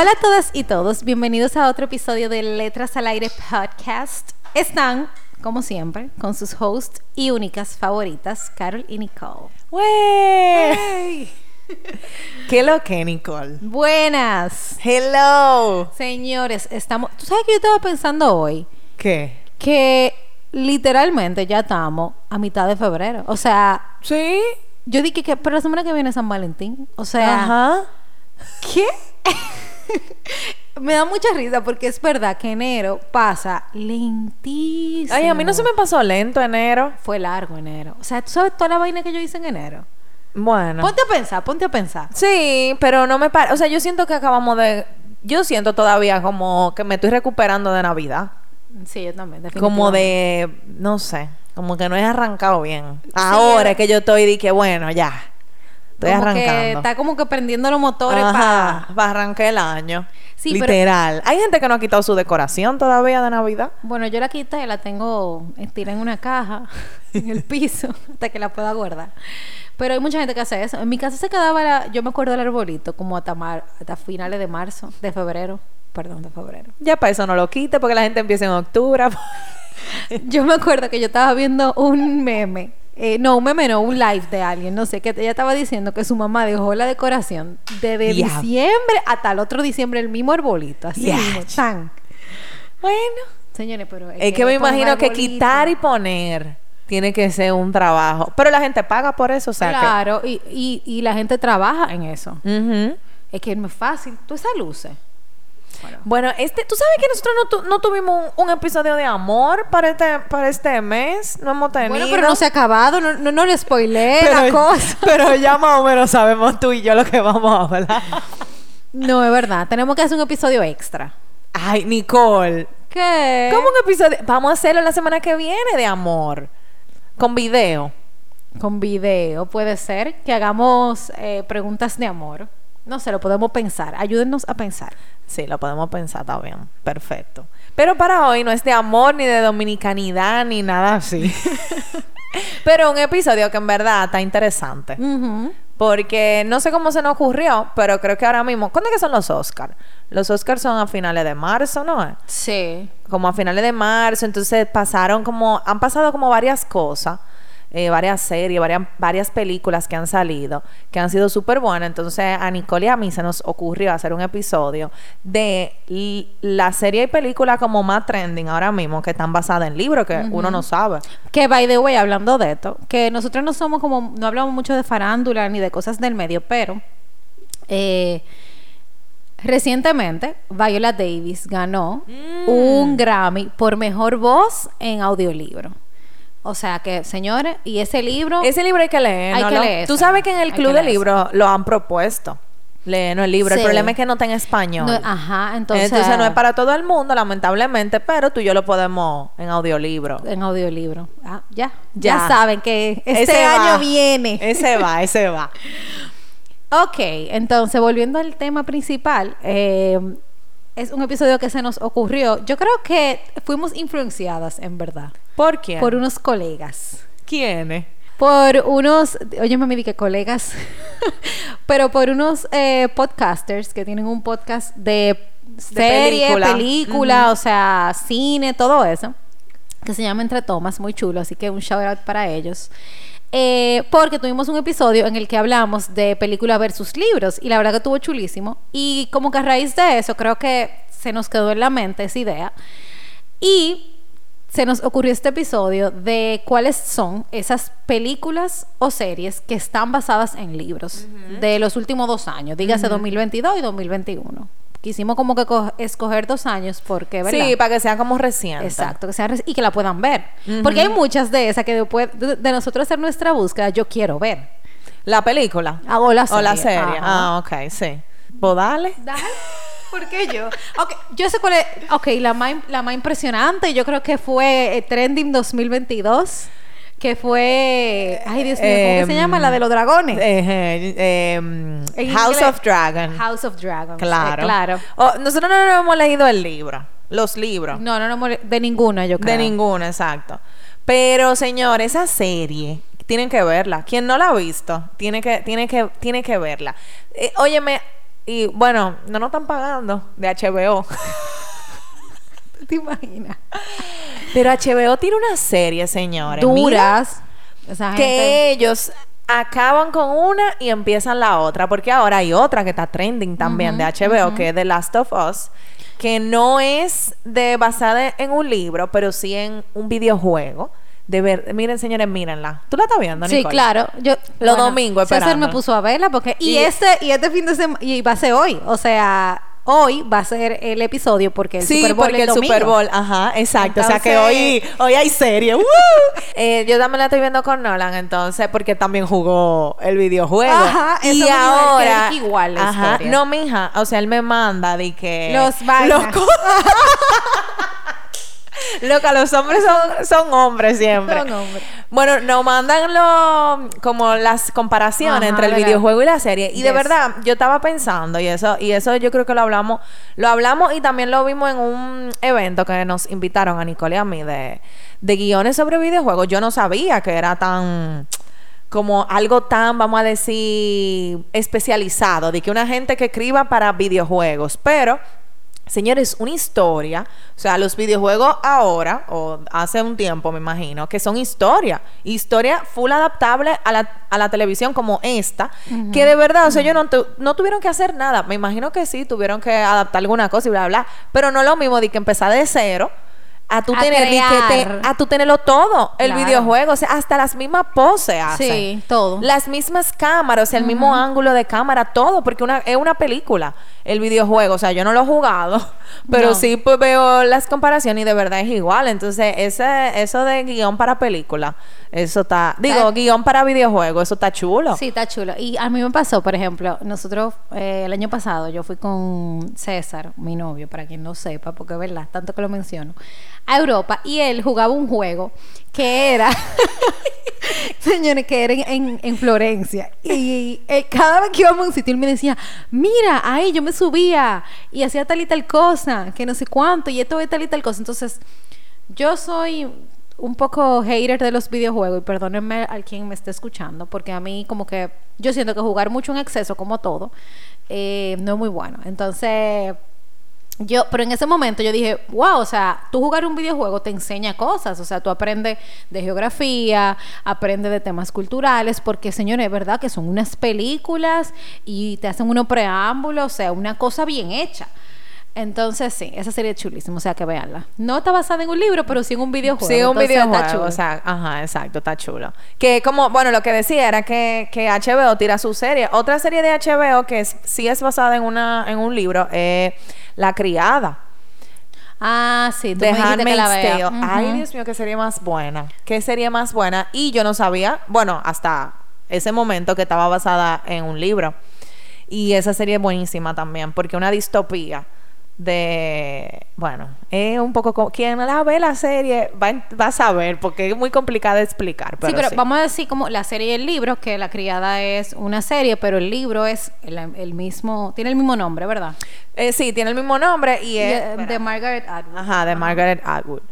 Hola a todas y todos, bienvenidos a otro episodio de Letras al Aire Podcast. Están, como siempre, con sus hosts y únicas favoritas, Carol y Nicole. ¡Wey! ¿Qué lo que, Nicole? Buenas. Hello. Señores, estamos... ¿Tú sabes que yo estaba pensando hoy? ¿Qué? Que literalmente ya estamos a mitad de febrero. O sea, ¿Sí? yo dije que... Pero la semana que viene es San Valentín. O sea... Ajá. ¿Qué? me da mucha risa porque es verdad que enero pasa lentísimo. Ay, a mí no se me pasó lento enero. Fue largo enero. O sea, ¿tú sabes toda la vaina que yo hice en enero? Bueno. Ponte a pensar, ponte a pensar. Sí, pero no me parece. O sea, yo siento que acabamos de. Yo siento todavía como que me estoy recuperando de Navidad. Sí, yo también. Como de. No sé. Como que no he arrancado bien. Ahora es que yo estoy que, bueno, ya. Estoy Como que arrancando. está como que prendiendo los motores Ajá, para... para arrancar el año. Sí, pero- Literal. Hay gente que no ha quitado su decoración todavía de Navidad. Bueno, yo la quité, la tengo estirada en una caja, en el piso, hasta que la pueda guardar. Pero hay mucha gente que hace eso. En mi casa se quedaba, la- yo me acuerdo del arbolito, como hasta, mar- hasta finales de marzo, de febrero. Perdón, de febrero. Ya para eso no lo quite porque la gente empieza en octubre. Yo me acuerdo que yo estaba viendo un meme. Eh, no, un meme no, un live de alguien, no sé, que ella estaba diciendo que su mamá dejó la decoración desde diciembre hasta el otro diciembre, el mismo arbolito, así Ya. mismo, tan. bueno. Señores, pero... Es que me imagino que quitar y poner tiene que ser un trabajo. Pero la gente paga por eso, o sea Claro, y, y, y la gente trabaja en eso. Es que no es fácil. Tú esas luces. Bueno, Bueno, este, tú sabes que nosotros no, tu- no tuvimos un, un episodio de amor para este, para este mes. No hemos tenido. Bueno, pero no se ha acabado. No, no, no le spoileé la Pero- cosa. Pero ya más o menos sabemos tú y yo lo que vamos a hablar. No, es verdad. Tenemos que hacer un episodio extra. Ay, Nicole. ¿Qué? ¿Cómo un episodio? Vamos a hacerlo la semana que viene de amor. Con video. Con video. Puede ser que hagamos eh, preguntas de amor. No sé, lo podemos pensar. Ayúdennos a pensar. Sí, lo podemos pensar también. Perfecto. Pero para hoy no es de amor, ni de dominicanidad, ni nada así. pero un episodio que en verdad está interesante. Porque no sé cómo se nos ocurrió, pero creo que ahora mismo. ¿Cuándo es que son los Oscars? Los Oscars son a finales de marzo, ¿no? es? Sí. Como a finales de marzo. Entonces pasaron como. Han pasado como varias cosas. Eh, varias series, varias, varias películas que han salido, que han sido súper buenas. Entonces a Nicole y a mí se nos ocurrió hacer un episodio de la serie y película como más trending ahora mismo, que están basadas en libros que uno no sabe. Que, by the way, hablando de esto, que nosotros no somos como, no hablamos mucho de farándula ni de cosas del medio, pero eh, recientemente Viola Davis ganó Mm. un Grammy por mejor voz en audiolibro. O sea que, señores, y ese libro... Ese libro hay que leer. Hay ¿no? que leerse. Tú sabes que en el club de libros lo han propuesto. Leernos el libro. Sí. El problema es que no está en español. no- ajá, entonces... Entonces, no es para todo el mundo, lamentablemente, pero tú y yo lo podemos en audiolibro. En audiolibro. Ah, ya. ya. Ya. saben que este Ese año va. viene. Ese va, ese va. Ok, entonces volviendo al tema principal, eh, es un episodio que se nos ocurrió. Yo creo que fuimos influenciadas, en verdad, ¿Por quién? por unos colegas. ¿Quiénes? Por unos, oye, me dije colegas, pero por unos eh, podcasters que tienen un podcast de serie, película. o sea, cine, todo eso, que se llama Entre Tomas, muy chulo, así que un shout out para ellos. Eh, porque tuvimos un episodio en el que hablamos de película versus libros y la verdad que estuvo chulísimo. Y como que a raíz de eso creo que se nos quedó en la mente esa idea. Y se nos ocurrió este episodio de cuáles son esas películas o series que están basadas en libros de los últimos dos años, dígase 2022 y 2021. Quisimos como que co- escoger dos años porque, ¿verdad? Sí, para que sea como reciente. Exacto, que sea reci- y que la puedan ver. Porque hay muchas de esas que después de, de nosotros hacer nuestra búsqueda, yo quiero ver. La película. Ah, o la O la serie. serie. Ajá. Ah, ok, sí. Pues dale. Dale. ¿Por qué yo? Ok, yo sé cuál es. Ok, la más, la más impresionante, yo creo que fue eh, Trending 2022. Que fue. Ay, Dios mío, ¿cómo que se Em, llama? La de los dragones. Eh, eh, em, En House inglés, of Dragon. House of Dragons. Claro. eh, claro. Oh, nosotros no hemos leído el libro. Los libros. No, no, no, mole- de ninguna, yo creo. De ninguna, exacto. Pero, señor, esa serie tienen que verla. Quien no la ha visto, tiene que, tiene que, tiene que verla. Eh, óyeme, y bueno, no nos están pagando de HBO. ¿Te imaginas? Pero HBO tiene una serie, señores. Duras. Esa gente. que ellos acaban con una y empiezan la otra. Porque ahora hay otra que está trending también de HBO, que es The Last of Us. Que no es de basada en un libro, pero sí en un videojuego. De ver, miren, señores, mírenla. ¿Tú la estás viendo, Sí, Nicole? claro. Yo, Los domingos César esperando. me puso a verla porque y, Y- este y este fin de semana y va a ser hoy, o sea, hoy va a ser el episodio porque el sí, Super Bowl porque el. Super Bowl, ajá, exacto. o sea que hoy, hoy hay serie. ¡Woo! Eh, yo también la estoy viendo con Nolan, entonces, porque también jugó el videojuego. Ajá, y ahora. igual la ajá, historia. no, mija. O sea, él me manda de que. Los vainas. co- Loca, los hombres son, son hombres siempre. Son hombres. Bueno, nos mandan lo, como las comparaciones Ajá, entre el ¿verdad? videojuego y la serie. Y de verdad, yo estaba pensando, y eso, y eso yo creo que lo hablamos, lo hablamos y también lo vimos en un evento que nos invitaron a Nicole y a mí de, de guiones sobre videojuegos. Yo no sabía que era tan como algo tan, vamos a decir, especializado, de que una gente que escriba para videojuegos, pero Señores, una historia, o sea, los videojuegos ahora, o hace un tiempo me imagino, que son historia, historia full adaptable a la, a la televisión como esta, que de verdad, o sea, ellos no, tu- no tuvieron que hacer nada, me imagino que sí, tuvieron que adaptar alguna cosa y bla, bla, bla, pero no lo mismo de que empezar de cero. A tú, A tener, de que te- crear. a tú tenerlo todo, el Claro. videojuego, o sea, hasta las mismas poses hacen. Sí, todo. Las mismas cámaras, o sea, el mismo ángulo de cámara, todo, porque una, es una película, el videojuego. O sea, yo no lo he jugado, pero No. sí pues veo las comparaciones y de verdad es igual. Entonces, ese, eso de guion para película, eso está, digo, guion para videojuego, eso está chulo. Sí, está chulo. Y a mí me pasó, por ejemplo, nosotros eh, el año pasado yo fui con César, mi novio, para quien no sepa, porque es verdad, tanto que lo menciono, a Europa y él jugaba un juego que era, señores, que era en, en- en Florencia. Y eh, cada vez que íbamos a un sitio, él me decía, mira, ahí yo me subía y hacía tal y tal cosa, que no sé cuánto, y esto es tal y tal cosa. Entonces, yo soy un poco hater de los videojuegos y perdónenme al quien me esté escuchando, porque a mí como que yo siento que jugar mucho en exceso, como todo, eh, no es muy bueno. Entonces, yo, pero en ese momento yo dije, wow, o sea, tú jugar un videojuego te enseña cosas, o sea, tú aprendes de geografía, aprendes de temas culturales, porque señores, es verdad que son unas películas y te hacen unos preámbulos, o sea, una cosa bien hecha. Entonces, sí, esa serie es chulísima, o sea, que veanla. No está basada en un libro, pero sí en un videojuego. Sí, un entonces está videojuego, chulo. o sea, ajá, exacto, está chulo. Que como, bueno, lo que decía era que, que HBO tira su serie. Otra serie de HBO que es- sí es basada en una en un libro es La Criada. Ah, sí, tú de me dijiste que la. Ay. Dios mío, qué sería más buena. ¿Qué sería más buena? Y yo no sabía, bueno, hasta ese momento que estaba basada en un libro. Y esa serie es buenísima también, porque una distopía de, bueno, es un poco como, quien la ve la serie va, a- va a saber, porque es muy complicada de explicar. Pero sí, pero sí. vamos a decir como la serie y el libro, que La Criada es una serie, pero el libro es el, el mismo, tiene el mismo nombre, ¿verdad? Eh, sí, tiene el mismo nombre y es... eh, de Margaret Atwood. Ajá, de Margaret Atwood.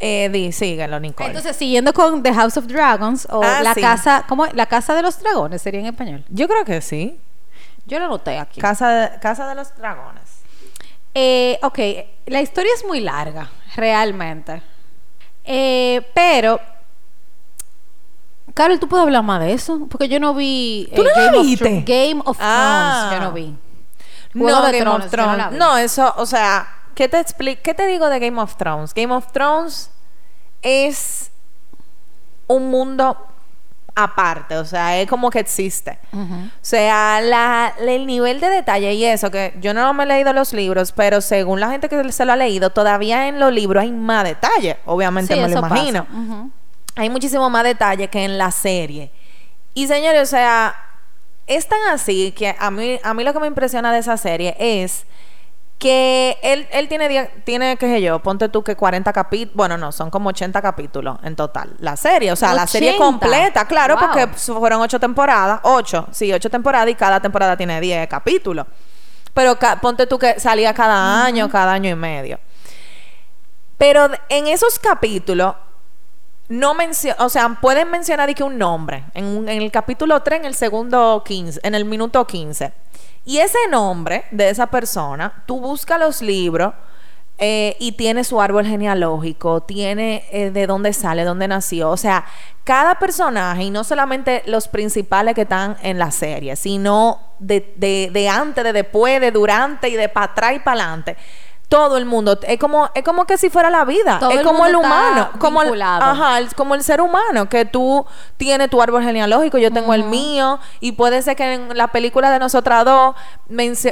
Eh, di, síguelo, Nicole. Entonces, siguiendo con The House of Dragons o Ah, la sí. casa, ¿cómo? La casa de los dragones sería en español. yo creo que sí. Yo lo anoté aquí. Casa de, Casa de los Dragones. Eh, ok, la historia es muy larga, realmente. Eh, pero, Carol, ¿tú puedes hablar más de eso? Porque yo no vi ¿Tú no la Game, of viste? Game of Ah. Thrones. Yo no vi. No, de Game of no Thrones. No, eso, o sea, ¿qué te explico? ¿Qué te digo de Game of Thrones? Game of Thrones es un mundo aparte, o sea, es como que existe. O sea, la, el nivel de detalle y eso, que yo no me he leído los libros, pero según la gente que se lo ha leído, todavía en los libros hay más detalle, obviamente Sí, me lo imagino. Hay muchísimo más detalle que en la serie. Y señores, o sea, es tan así que a mí, a mí lo que me impresiona de esa serie es que él, él tiene, tiene, qué sé yo, ponte tú que 40 capítulos, bueno, no, son como 80 capítulos en total, la serie, o sea, la serie 80. completa, claro, Wow. porque fueron 8 temporadas, 8, sí, 8 temporadas y cada temporada tiene 10 capítulos. Pero ca- ponte tú que salía cada año, cada año y medio. Pero en esos capítulos, no o sea, pueden mencionar y que un nombre. En, un- en el capítulo 3, en el segundo 15, en el minuto 15. Y ese nombre de esa persona, tú buscas los libros eh, y tiene su árbol genealógico, tiene eh, de dónde sale, dónde nació. O sea, cada personaje, y no solamente los principales que están en la serie, sino de, de, de antes, de después, de durante y de para atrás y para adelante. Todo el mundo, es como, es como que si fuera la vida, Todo es el como el mundo está humano, como el, ajá, el- como el ser humano, que tú tienes tu árbol genealógico, yo tengo el mío, y puede ser que en la película de nosotras dos,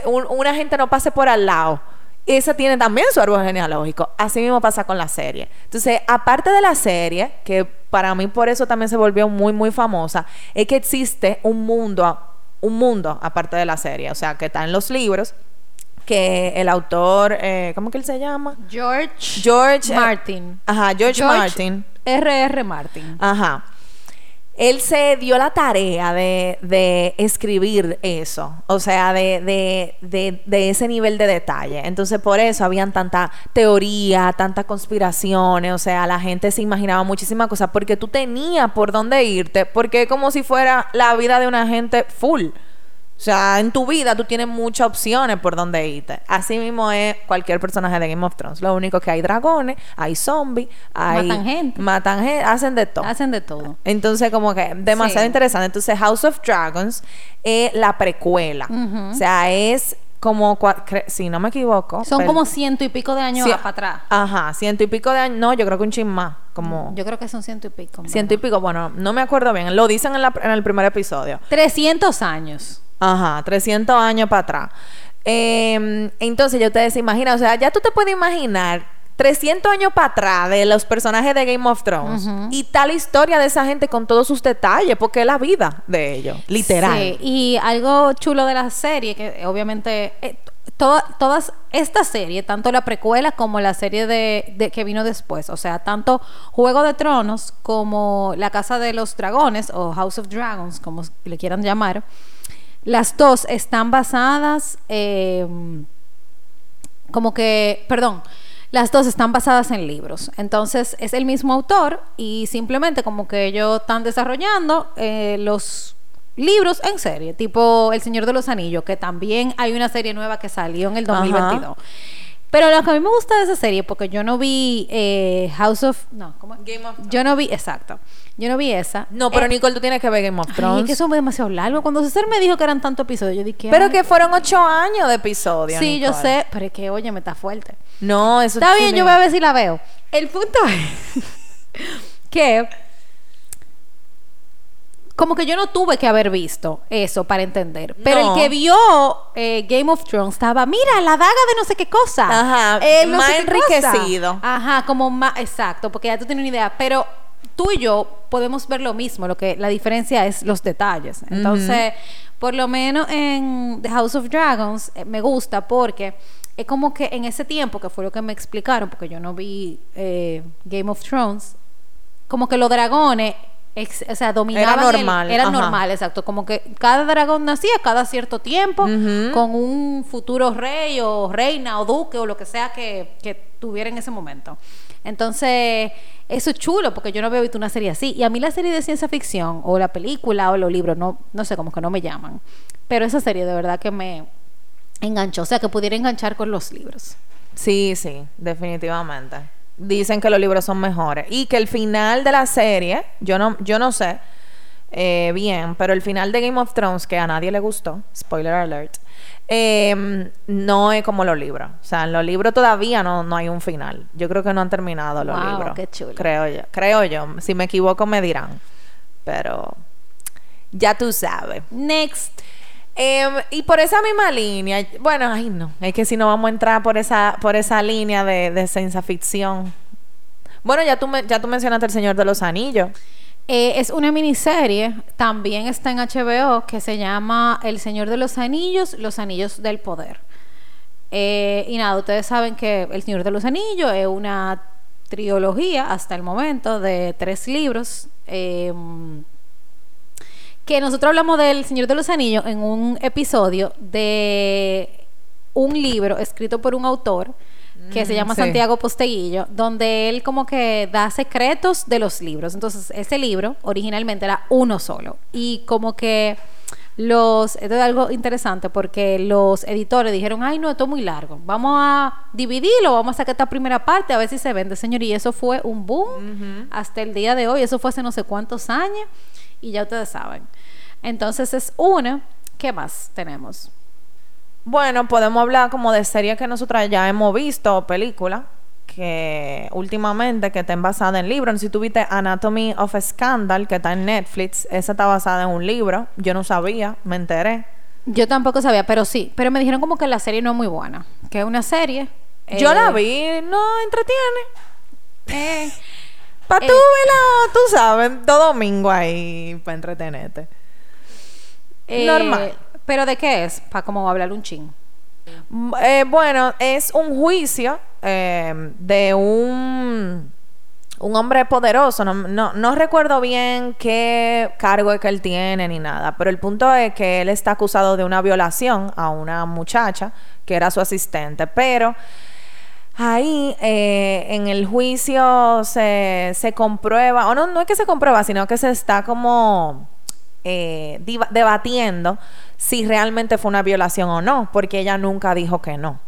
un- una gente no pase por al lado. Esa tiene también su árbol genealógico. Así mismo pasa con la serie. Entonces, aparte de la serie, que para mí por eso también se volvió muy, muy famosa, es que existe un mundo, un mundo aparte de la serie. O sea, que está en los libros, que el autor, eh, ¿cómo que él se llama? George, George eh, Martin. Ajá, George, Martin. R.R. Martin. Ajá. Él se dio la tarea de, de escribir eso, o sea, de, de, de, de ese nivel de detalle. Entonces, por eso habían tanta teoría, tantas conspiraciones, o sea, la gente se imaginaba muchísimas cosas, porque tú tenías por dónde irte, porque es como si fuera la vida de una gente full. O sea, en tu vida tú tienes muchas opciones por dónde irte. Así mismo es cualquier personaje de Game of Thrones. Lo único que hay dragones, hay zombies, hay... Matan gente. Matan gente, hacen de todo. Hacen de todo. Entonces, como que demasiado Sí. interesante. Entonces, House of Dragons es la precuela. O sea, es como, si no me equivoco. Son pero- como ciento y pico de años Sí, para atrás. Ajá, ciento y pico de años. No, yo creo que un chin más. Como Yo creo que son ciento y pico. en ciento y pico. Bueno, no me acuerdo bien. Lo dicen en, la- en el primer episodio. 300 años. Ajá, 300 años para atrás. Eh, entonces, ya ustedes se imaginan, o sea, ya tú te puedes imaginar 300 años para atrás de los personajes de Game of Thrones y tal historia de esa gente con todos sus detalles, porque es la vida de ellos, literal. Sí, y algo chulo de la serie, que obviamente eh, to- todas esta serie, tanto la precuela como la serie de, de- que vino después, o sea, tanto Juego de Tronos como La Casa de los Dragones o House of Dragons, como le quieran llamar, las dos están basadas eh, como que, perdón, las dos están basadas en libros. Entonces es el mismo autor y simplemente como que ellos están desarrollando eh, los libros en serie, tipo El Señor de los Anillos, que también hay una serie nueva que salió en el Ajá. 2022. Pero lo que a mí me gusta de esa serie, porque yo no vi eh, House of... No, ¿cómo? Game of Thrones. Yo no vi, exacto. Yo no vi esa. No, pero Eh, Nicole, tú tienes que ver Game of Ay, Thrones. es que eso es demasiado largo. Cuando César me dijo que eran tantos episodios, yo dije... Pero ay, que fueron ocho años de episodio. Sí, yo sé, pero es que, oye, me está fuerte. No, eso Está bien, yo voy a ver si la veo. El punto es que como que yo no tuve que haber visto eso para entender. Pero No. el que vio eh, Game of Thrones estaba, mira, la daga de no sé qué cosa. Ajá, Eh, no más sé qué cosa". enriquecido. Ajá, como más, exacto, porque ya tú tienes una idea. Pero tú y yo podemos ver lo mismo, lo que la diferencia es los detalles. Entonces, por lo menos en The House of Dragons eh, me gusta porque es como que en ese tiempo, que fue lo que me explicaron, porque yo no vi eh, Game of Thrones, como que los dragones, ex- o sea, dominaban. el- normal, era ajá. normal, exacto. Como que cada dragón nacía cada cierto tiempo con un futuro rey o reina o duque o lo que sea que, que tuviera en ese momento. Entonces, eso es chulo porque yo no había visto una serie así. Y a mí la serie de ciencia ficción o la película o los libros, no, no sé, como que no me llaman. Pero esa serie de verdad que me enganchó. O sea, que pudiera enganchar con los libros. Sí, sí, definitivamente. Dicen que los libros son mejores. Y que el final de la serie, yo no, yo no sé eh, bien, pero el final de Game of Thrones, que a nadie le gustó, spoiler alert, eh, no es como los libros. O sea, en los libros todavía no, no hay un final. Yo creo que no han terminado los Wow, libros. qué chulo. Creo yo. Creo yo. Si me equivoco me dirán. Pero Ya tú sabes. Next. Em, y por esa misma línea, bueno, ay no, es que si no vamos a entrar por esa, por esa línea de, de ciencia ficción. Bueno, ya tú, ya tú mencionaste El Señor de los Anillos. Eh, es una miniserie, también está en HBO, que se llama El Señor de los Anillos, Los Anillos del Poder. Eh, y nada, ustedes saben que El Señor de los Anillos es una trilogía hasta el momento de tres libros. eh, que nosotros hablamos del Señor de los Anillos en un episodio de un libro escrito por un autor que se llama sí. Santiago Posteguillo, donde él como que da secretos de los libros. Entonces, ese libro originalmente era uno solo. Y como que los, esto es algo interesante porque los editores dijeron, ay no, esto es muy largo, vamos a dividirlo, vamos a sacar esta primera parte a ver si se vende, señor. Y eso fue un boom hasta el día de hoy, eso fue hace no sé cuántos años y ya ustedes saben. Entonces es una, ¿qué más tenemos? Bueno, podemos hablar como de series que nosotras ya hemos visto, o películas, que últimamente que estén basadas en libros. Si tuviste Anatomy of a Scandal, que está en Netflix, esa está basada en un libro. Yo no sabía, me enteré. Yo tampoco sabía, pero sí, pero me dijeron como que la serie no es muy buena, que es una serie. Yo eh, la vi, no entretiene. eh, Para Eh. tú verla, tú sabes, todo domingo ahí para entretenerte. eh, Normal. ¿Pero de qué es? Para como hablar un chin. Mm, eh, bueno, es un juicio eh, de un, un hombre poderoso. No, no, no recuerdo bien qué cargo es que él tiene ni nada, pero el punto es que él está acusado de una violación a una muchacha que era su asistente, pero ahí eh, en el juicio se, se comprueba, o no, no es que se comprueba, sino que se está como eh, debatiendo si realmente fue una violación o no, porque ella nunca dijo que no.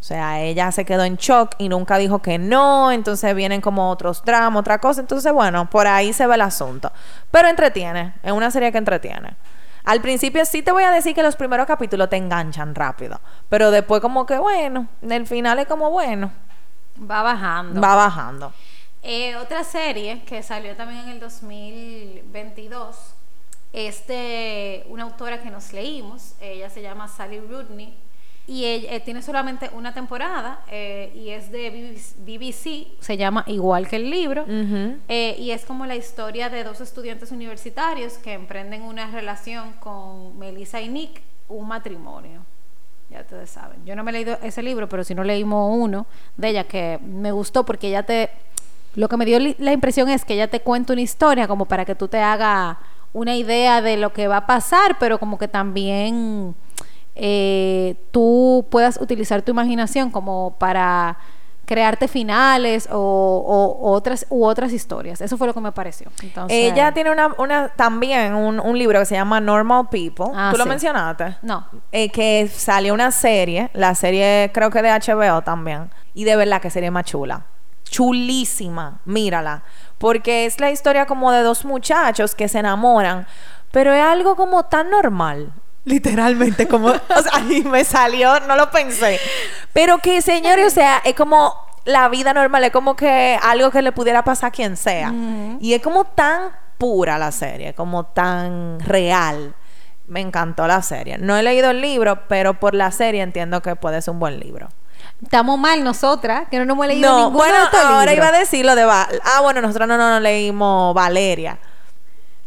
O sea, ella se quedó en shock y nunca dijo que no, entonces vienen como otros dramas, otra cosa, entonces bueno, por ahí se ve el asunto. Pero entretiene, es una serie que entretiene. Al principio sí te voy a decir que los primeros capítulos te enganchan rápido, pero después como que bueno, el final es como bueno, Va bajando. va bajando. Eh, otra serie que salió también en el 2022 es de una autora que nos leímos. Ella se llama Sally Rooney y eh, tiene solamente una temporada eh, y es de BBC, se llama igual que el libro. Eh, y es como la historia de dos estudiantes universitarios que emprenden una relación con Melissa y Nick, un matrimonio. Ya ustedes saben. Yo no me he leído ese libro, pero sí no leímos uno de ella que me gustó porque ella te... Lo que me dio la impresión es que ella te cuenta una historia como para que tú te hagas una idea de lo que va a pasar, pero como que también eh, tú puedas utilizar tu imaginación como para crearte finales o, o- o otras u otras historias. Eso fue lo que me pareció. Entonces, Ella tiene una, una también un, un libro que se llama Normal People. Ah, ¿Tú lo mencionaste? No. Eh, que salió una serie, la serie creo que de HBO también. Y de verdad que serie más chula. Chulísima, mírala. Porque es la historia como de dos muchachos que se enamoran, pero es algo como tan normal. Literalmente, como, o sea, ahí me salió, no lo pensé. Pero que, señores, o sea, es como la vida normal, es como que algo que le pudiera pasar a quien sea. Y es como tan pura la serie, como tan real. Me encantó la serie. No he leído el libro, pero por la serie entiendo que puede ser un buen libro. Estamos mal nosotras, que no nos hemos leído No, ninguno bueno, de estos ahora libros. iba a decir lo de... Val- ah, bueno, nosotros no, no, no leímos Valeria.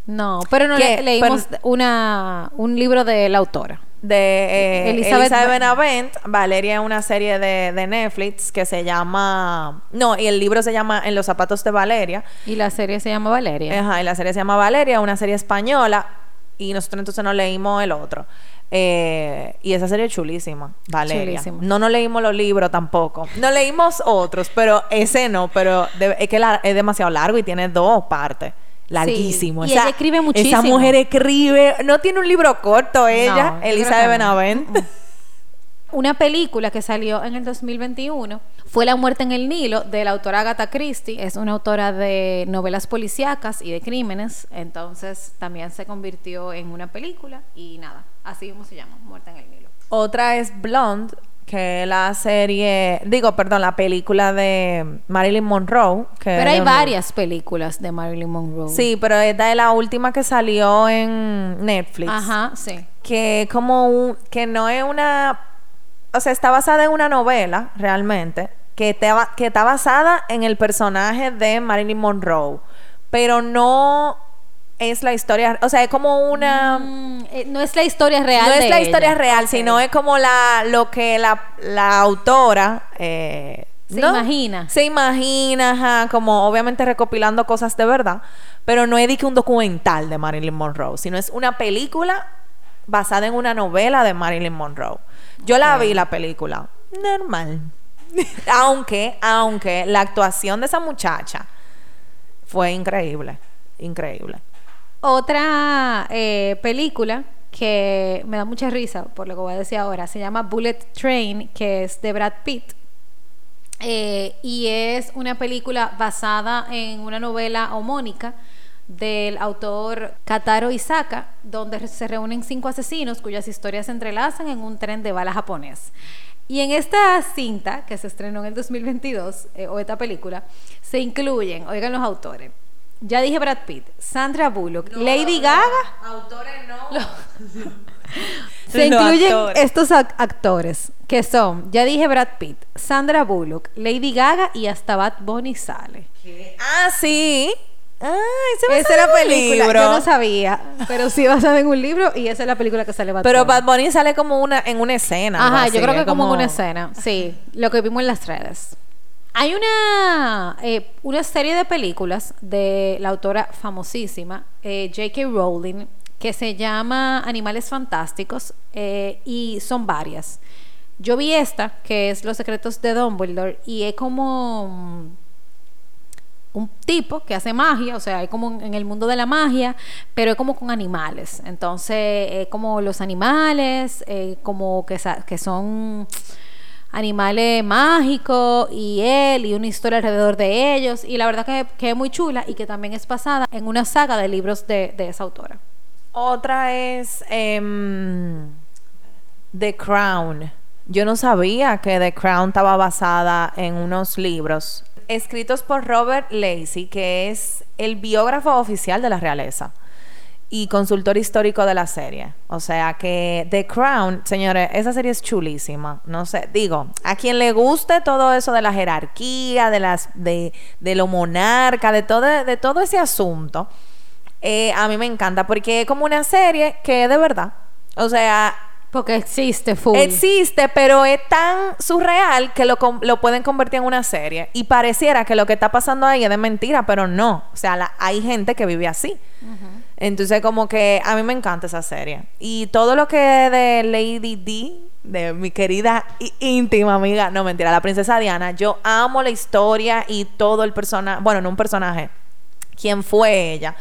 No, pero no le- leímos una, un libro de la autora. de eh, Elizabeth Elizabeth, Benavent. Valeria es una serie de, de Netflix que se llama... No, y el libro se llama En los zapatos de Valeria. Y la serie se llama Valeria. Ajá, y la serie se llama Valeria, una serie española. Y nosotros entonces no leímos el otro. Eh, y esa serie es chulísima, Valeria. Chulísima. No nos leímos los libros tampoco. No leímos otros, pero ese no. Pero de- es que la- es demasiado largo y tiene dos partes. Larguísimo. Y ella escribe muchísimo. Esa mujer escribe. No tiene un libro corto ella, No, Elizabeth no. Benavent. una película que salió en el 2021 fue La muerte en el Nilo de la autora Agatha Christie. Es una autora de novelas policíacas y de crímenes. Entonces también se convirtió en una película y nada, así mismo se llama, Muerte en el Nilo. Otra es Blonde, que la serie, digo, perdón, la película de Marilyn Monroe. Que Pero hay un- varias películas de Marilyn Monroe. Sí, pero esta es la última que salió en Netflix. Ajá, sí. Que como un, que no es una, o sea, está basada en una novela, realmente, que, te que está basada en el personaje de Marilyn Monroe, pero no es la historia, o sea, es como una... Mm, eh, no es la historia real. No es la ella. historia real, sino es como la lo que la, la autora eh, Se ¿no? imagina. Se imagina, ajá, como obviamente recopilando cosas de verdad, pero no es de que un documental de Marilyn Monroe, sino es una película basada en una novela de Marilyn Monroe. Yo la vi la película, normal. aunque, aunque la actuación de esa muchacha fue increíble, increíble. Otra eh, película que me da mucha risa por lo que voy a decir ahora se llama Bullet Train, que es de Brad Pitt. Eh, y es una película basada en una novela homónica del autor Kataro Isaka, donde se reúnen cinco asesinos cuyas historias se entrelazan en un tren de bala japonés. Y en esta cinta, que se estrenó en el 2022, eh, o esta película, se incluyen, oigan los autores, ya dije Brad Pitt, Sandra Bullock, Lady Gaga, Autores no. se incluyen actores. estos ac- actores, que son, ya dije Brad Pitt, Sandra Bullock, Lady Gaga y hasta Bad Bunny sale. Ah, sí. Ah, ese va a Esa ser es la un película, libro. yo no sabía, pero sí basada en un libro y esa es la película que sale Bad Pero Bunny. Bad Bunny sale como una en una escena. Ajá, yo creo es que como en una escena, sí, lo que vimos en las redes. Hay una, eh, una serie de películas de la autora famosísima, eh, J.K. Rowling, que se llama Animales Fantásticos eh, y son varias. Yo vi esta, que es Los Secretos de Dumbledore, y es como mm, un tipo que hace magia, o sea, es como en el mundo de la magia, pero es como con animales. Entonces, es como los animales, como que son animales mágicos y él y una historia alrededor de ellos. Y la verdad que, que es muy chula y que también es basada en una saga de libros de, de esa autora. Otra es em, The Crown. Yo no sabía que The Crown estaba basada en unos libros escritos por Robert Lacey, que es el biógrafo oficial de la realeza y consultor histórico de la serie. O sea que The Crown, señores, esa serie es chulísima. No sé, digo, a quien le guste todo eso de la jerarquía, de las, de, de lo monarca, de todo, de todo ese asunto, eh, a mí me encanta porque es como una serie que es de verdad. O sea, Porque existe full. existe, pero es tan surreal que lo, lo pueden convertir en una serie. Y pareciera que lo que está pasando ahí es de mentira, pero no. O sea, la- hay gente que vive así. Entonces, como que a mí me encanta esa serie. Y todo lo que de Lady D, de mi querida íntima amiga, no mentira, la princesa Diana, yo amo la historia y todo el personaje, bueno, no un personaje, quién fue ella.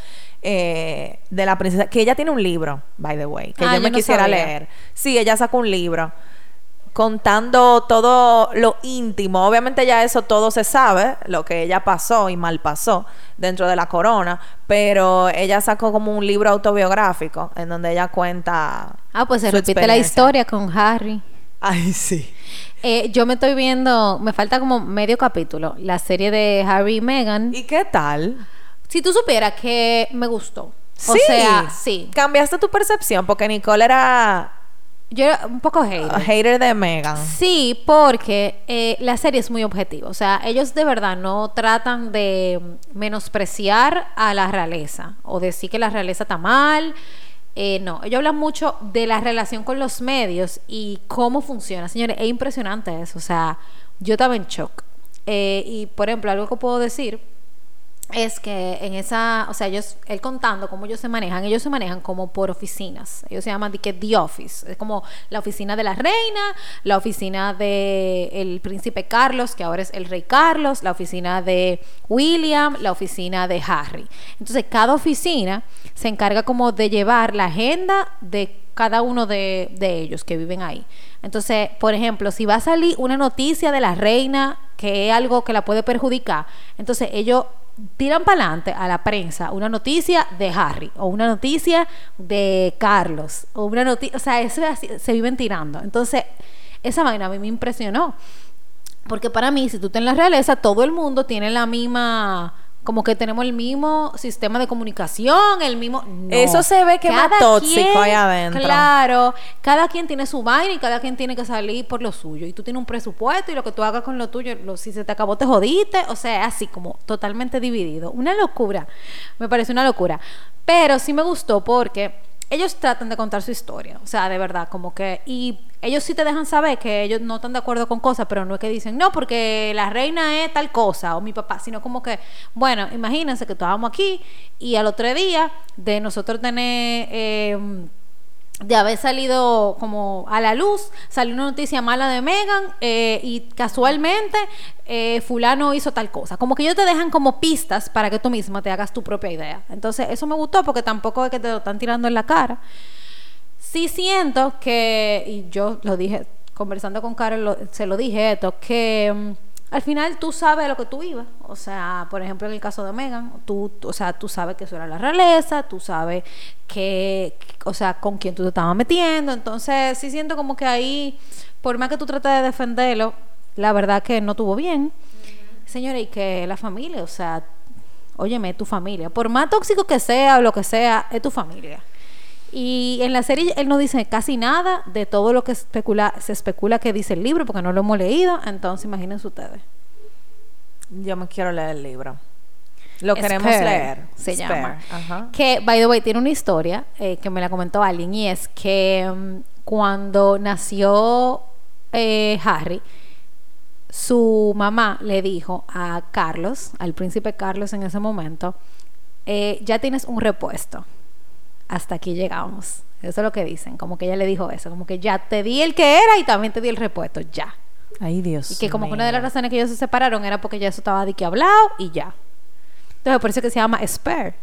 eh, de la princesa, que ella tiene un libro, by the way, que Ah, yo yo me no quisiera sabía. leer. Sí, ella sacó un libro contando todo lo íntimo. Obviamente ya eso todo se sabe, lo que ella pasó y mal pasó dentro de la corona, pero ella sacó como un libro autobiográfico en donde ella cuenta... Ah, pues se repite la historia con Harry. Ay, sí. Eh, yo me estoy viendo, me falta como medio capítulo, la serie de Harry y Meghan. ¿Y qué tal? Si tú supieras que me gustó. O sí. sea, sí. Cambiaste tu percepción porque Nicole era Yo era un poco hater. a hater de Megan. Sí, porque eh, la serie es muy objetiva. O sea, ellos de verdad no tratan de menospreciar a la realeza o decir que la realeza está mal. Eh, no, ellos hablan mucho de la relación con los medios y cómo funciona. Señores, es impresionante eso. O sea, yo estaba en shock. Eh, y, por ejemplo, algo que puedo decir es que en esa, o sea, ellos, él contando cómo ellos se manejan, ellos se manejan como por oficinas. Ellos se llaman que The Office. Es como la oficina de la reina, la oficina de el príncipe Carlos, que ahora es el rey Carlos, la oficina de William, la oficina de Harry. Entonces, cada oficina se encarga como de llevar la agenda de cada uno de, de ellos que viven ahí. Entonces, por ejemplo, si va a salir una noticia de la reina que es algo que la puede perjudicar, entonces ellos tiran para adelante a la prensa una noticia de Harry o una noticia de Carlos o una noticia, o sea, eso se viven tirando. Entonces, esa vaina a mí me impresionó. Porque para mí, si tú estás en la realeza, todo el mundo tiene la misma como que tenemos el mismo sistema de comunicación, el mismo... No. Eso se ve que es más Cada tóxico quien- ahí adentro. Claro, cada quien tiene su vaina y cada quien tiene que salir por lo suyo. Y tú tienes un presupuesto y lo que tú hagas con lo tuyo, lo- si se te acabó te jodiste, o sea, así como totalmente dividido. Una locura, me parece una locura. Pero sí me gustó porque ellos tratan de contar su historia, o sea, de verdad, como que... Y ellos sí te dejan saber que ellos no están de acuerdo con cosas, pero no es que dicen, no, porque la reina es tal cosa, o mi papá, sino como que, bueno, imagínense que estábamos aquí y al otro día de nosotros tener... eh, de haber salido como a la luz, salió una noticia mala de Megan eh, y casualmente eh, fulano hizo tal cosa. Como que ellos te dejan como pistas para que tú misma te hagas tu propia idea. Entonces eso me gustó porque tampoco es que te lo están tirando en la cara. Sí siento que, y yo lo dije, conversando con lo- se lo dije esto, que mm, al final tú sabes a lo que tú ibas. O sea, por ejemplo, en el caso de Megan, tú, tú- o sea, tú sabes que eso era la realeza, tú sabes que, o sea, con quién tú te estabas metiendo. Entonces, sí siento como que ahí, por más que tú trates de defenderlo, la verdad que no tuvo bien. Señora, y que la familia, o sea, óyeme, es tu familia. Por más tóxico que sea o lo que sea, es tu familia. Y en la serie él no dice casi nada de todo lo que especula, se especula que dice el libro, porque no lo hemos leído. Entonces, imagínense ustedes. Yo me quiero leer el libro. Lo queremos Spare, leer. Se Spare, llama. Ajá. Que, by the way, tiene una historia eh, que me la comentó alguien y es que mm, cuando nació eh, Harry, su mamá le dijo a Carlos, al príncipe Carlos en ese momento, eh, ya tienes un repuesto. Hasta aquí llegamos. Eso es lo que dicen, como que ella le dijo eso, como que ya te di el que era y también te di el repuesto, ya. Ay, Dios. Y que como que una de las razones que ellos se separaron era porque ya eso estaba de que hablado y ya. Entonces por eso que se llama spare.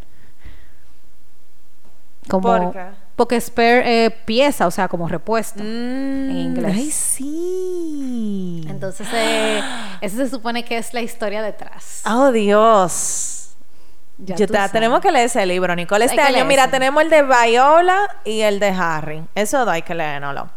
Como, ¿Por qué? Porque spare eh, pieza, o sea, como repuesto. Mm, en inglés. Ay, sí. Entonces, eh, eso se supone que es la historia detrás. Oh, Dios. Ya te- sabes. tenemos que leer ese libro, Nicole. Este año, mira, tenemos el de Viola y el de Harry. Eso dos hay que leernoslo.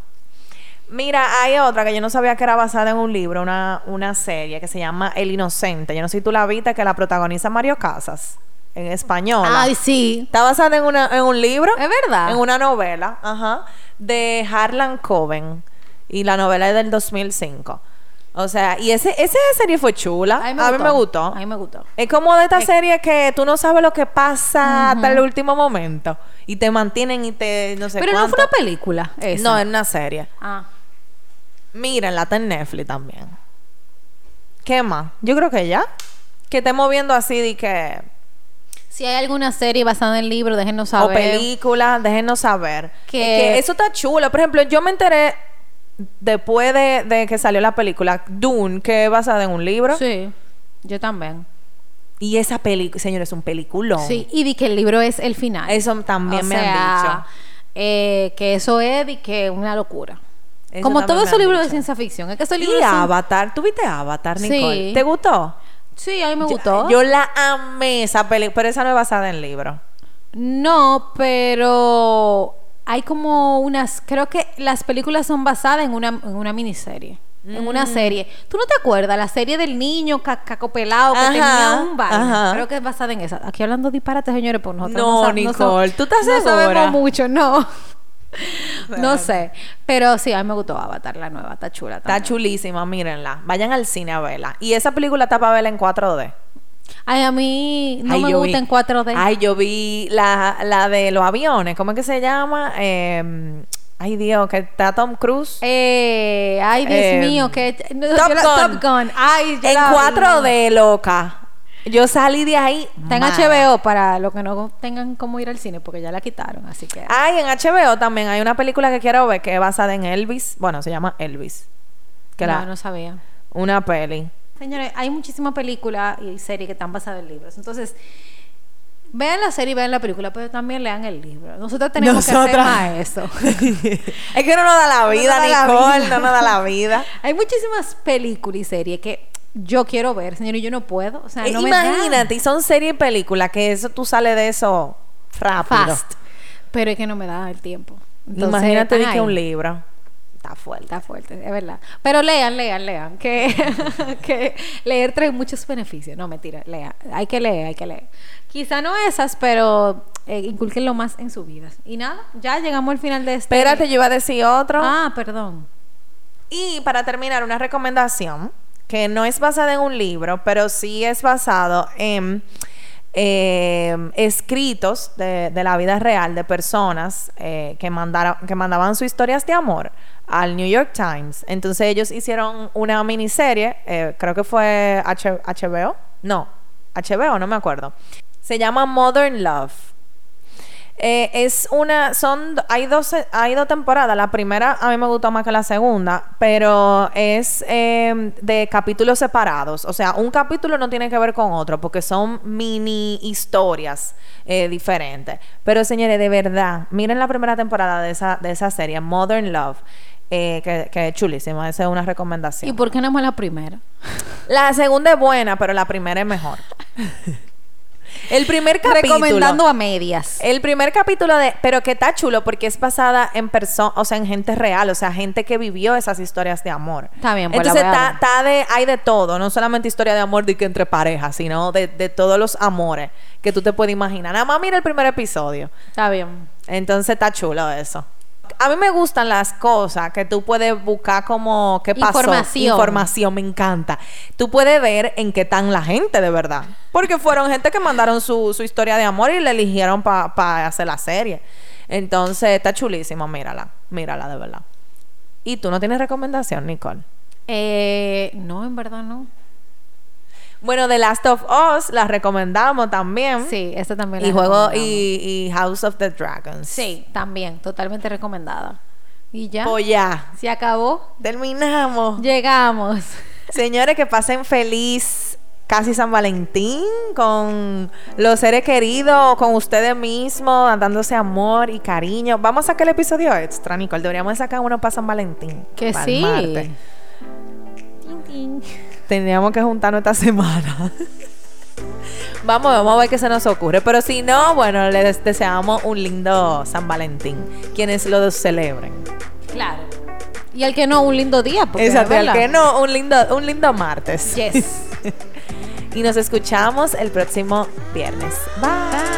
Mira, hay otra que yo no sabía que era basada en un libro, una, una serie que se llama El Inocente. Yo no sé si tú la viste, que la protagoniza Mario Casas, en español. Ay, sí. Está basada en, una, en un libro. Es verdad. En una novela, ajá, de Harlan Coben. Y la novela es del 2005. O sea, y ese, esa serie fue chula. A mí me gustó. A mí me gustó. Es como de esta Eh. serie que tú no sabes lo que pasa hasta el último momento. Y te mantienen y te no sé Pero no fue una película. Esa. No, es una serie. Ah. Mírenla, está en Netflix también. ¿Qué más? Yo creo que ya. Que estemos viendo así de que... Si hay alguna serie basada en el libro, déjenos O saber. películas, déjenos saber. Que- Es que eso está chulo. Por ejemplo, yo me enteré después de, de que salió la película Dune, que es basada en un libro. Sí, yo también. Y esa película, señores, es un peliculón. Sí, y di que el libro es el final. Eso también O me han sea, dicho. eh, que eso es y que una locura. Eso Como me esos han libros de dicho. ciencia ficción. Es que esos libros Y Avatar, ¿tú viste Avatar, Sí. Nicole? ¿Te gustó? Sí, a mí me Yo- gustó. Yo, la amé esa película, pero esa no es basada en libro. No, pero hay como unas... Creo que las películas son basadas en una, en una miniserie. En Mm. una serie. ¿Tú no te acuerdas? La serie del niño ca- cacopelado que Ajá, tenía un ajá. Creo que es basada en esa. Aquí hablando disparate, señores, pues nosotros No, sab- Nicole, ¿tú estás no segura? sabemos mucho, no. Bueno. No sé. Pero sí, a mí me gustó Avatar, la nueva. Está chula Está chulísima, mírenla. Vayan al cine a verla. Y esa película está para verla en 4D. Ay, a mí no Ay, me gusta vi- en 4D. Ay, yo vi la, la de los aviones. ¿Cómo es que se llama? Eh, ay, Dios, que está Tom Cruise. Eh, ay, Dios Eh, mío, que no, Top la- Gun. Top Gun. Ay, en la vi. 4D, loca. Yo salí de ahí. Está en. HBO para los que no tengan cómo ir al cine porque ya la quitaron, así que... Ay, en HBO también hay una película que quiero ver que es basada en Elvis. Bueno, se llama Elvis. Que no, la- no sabía. Una peli. Señores, hay muchísimas películas y series que están basadas en libros. Entonces, vean la serie y vean la película, pero también lean el libro. Nosotros tenemos que hacer más eso. es que no nos da la No vida, da la Nicole. vida. No nos da la vida. hay muchísimas películas y series que yo quiero ver, señor, y yo no puedo. O sea, Eh, no me. Imagínate, y son series y películas que eso tú sales de eso rápido. Fast. Pero es que no me da el tiempo. Entonces, Imagínate que un libro. Está fuerte. Está fuerte, es verdad. Pero lean, lean, lean. Que, que leer trae muchos beneficios. No, mentira, lean. Hay que leer, hay que leer. Quizá no esas, pero eh, inculquenlo más en su vida. Y nada, ya llegamos al final de este. Espérate, yo iba a decir otro. Ah, perdón. Y para terminar, una recomendación que no es basada en un libro, pero sí es basado en eh, escritos de, la vida real de personas eh, que, que mandaban sus historias de amor al New York Times. Entonces ellos hicieron una miniserie, eh, creo que fue HBO, no, HBO, no me acuerdo. Se llama Modern Love. Eh, es una, son, hay dos, hay dos temporadas. La primera a mí me gustó más que la segunda, pero es eh, de capítulos separados. O sea, un capítulo no tiene que ver con otro, porque son mini historias eh, diferentes. Pero señores, de verdad, miren la primera temporada de esa, de esa serie, Modern Love, eh, que, que es chulísima. Esa es una recomendación. ¿Y por qué no más la primera? La segunda es buena, pero la primera es mejor. El primer capítulo. Recomendando a medias. El primer capítulo de, pero que está chulo porque es basada en persona, o sea, en gente real, o sea, gente que vivió esas historias de amor. Está bien, pues Entonces está de, hay de todo, no solamente historia de amor de que entre parejas, sino de, de todos los amores que tú te puedes imaginar. Nada más mira el primer episodio. Está bien. Entonces está chulo eso. A mí me gustan las cosas que tú puedes buscar como qué pasó. Información. Información, me encanta. Tú puedes ver en qué están la gente de verdad. Porque fueron gente que mandaron su, su historia de amor y la eligieron para hacer la serie. Entonces está chulísimo, mírala. Mírala de verdad. ¿Y tú no tienes recomendación, Nicole? Eh, no, en verdad no. Bueno, The Last of Us la recomendamos también. Sí, esta también la Y juego y, y House of the Dragons. Sí, también, totalmente recomendada. Y ya, Pues ya. se acabó. Terminamos. Llegamos. Señores, que pasen feliz casi San Valentín con los seres queridos, con ustedes mismos, dándose amor y cariño. Vamos a sacar el episodio extra, Nicole. Deberíamos sacar uno para San Valentín. Que para el sí. martes. Tendríamos que juntarnos esta semana. vamos, vamos a ver qué se nos ocurre. Pero si no, bueno, les deseamos un lindo San Valentín. Quienes lo celebren. Claro. Y al que no, un lindo día. Porque, Exacto, al que no, un lindo, un lindo martes. Yes. y nos escuchamos el próximo viernes. Bye.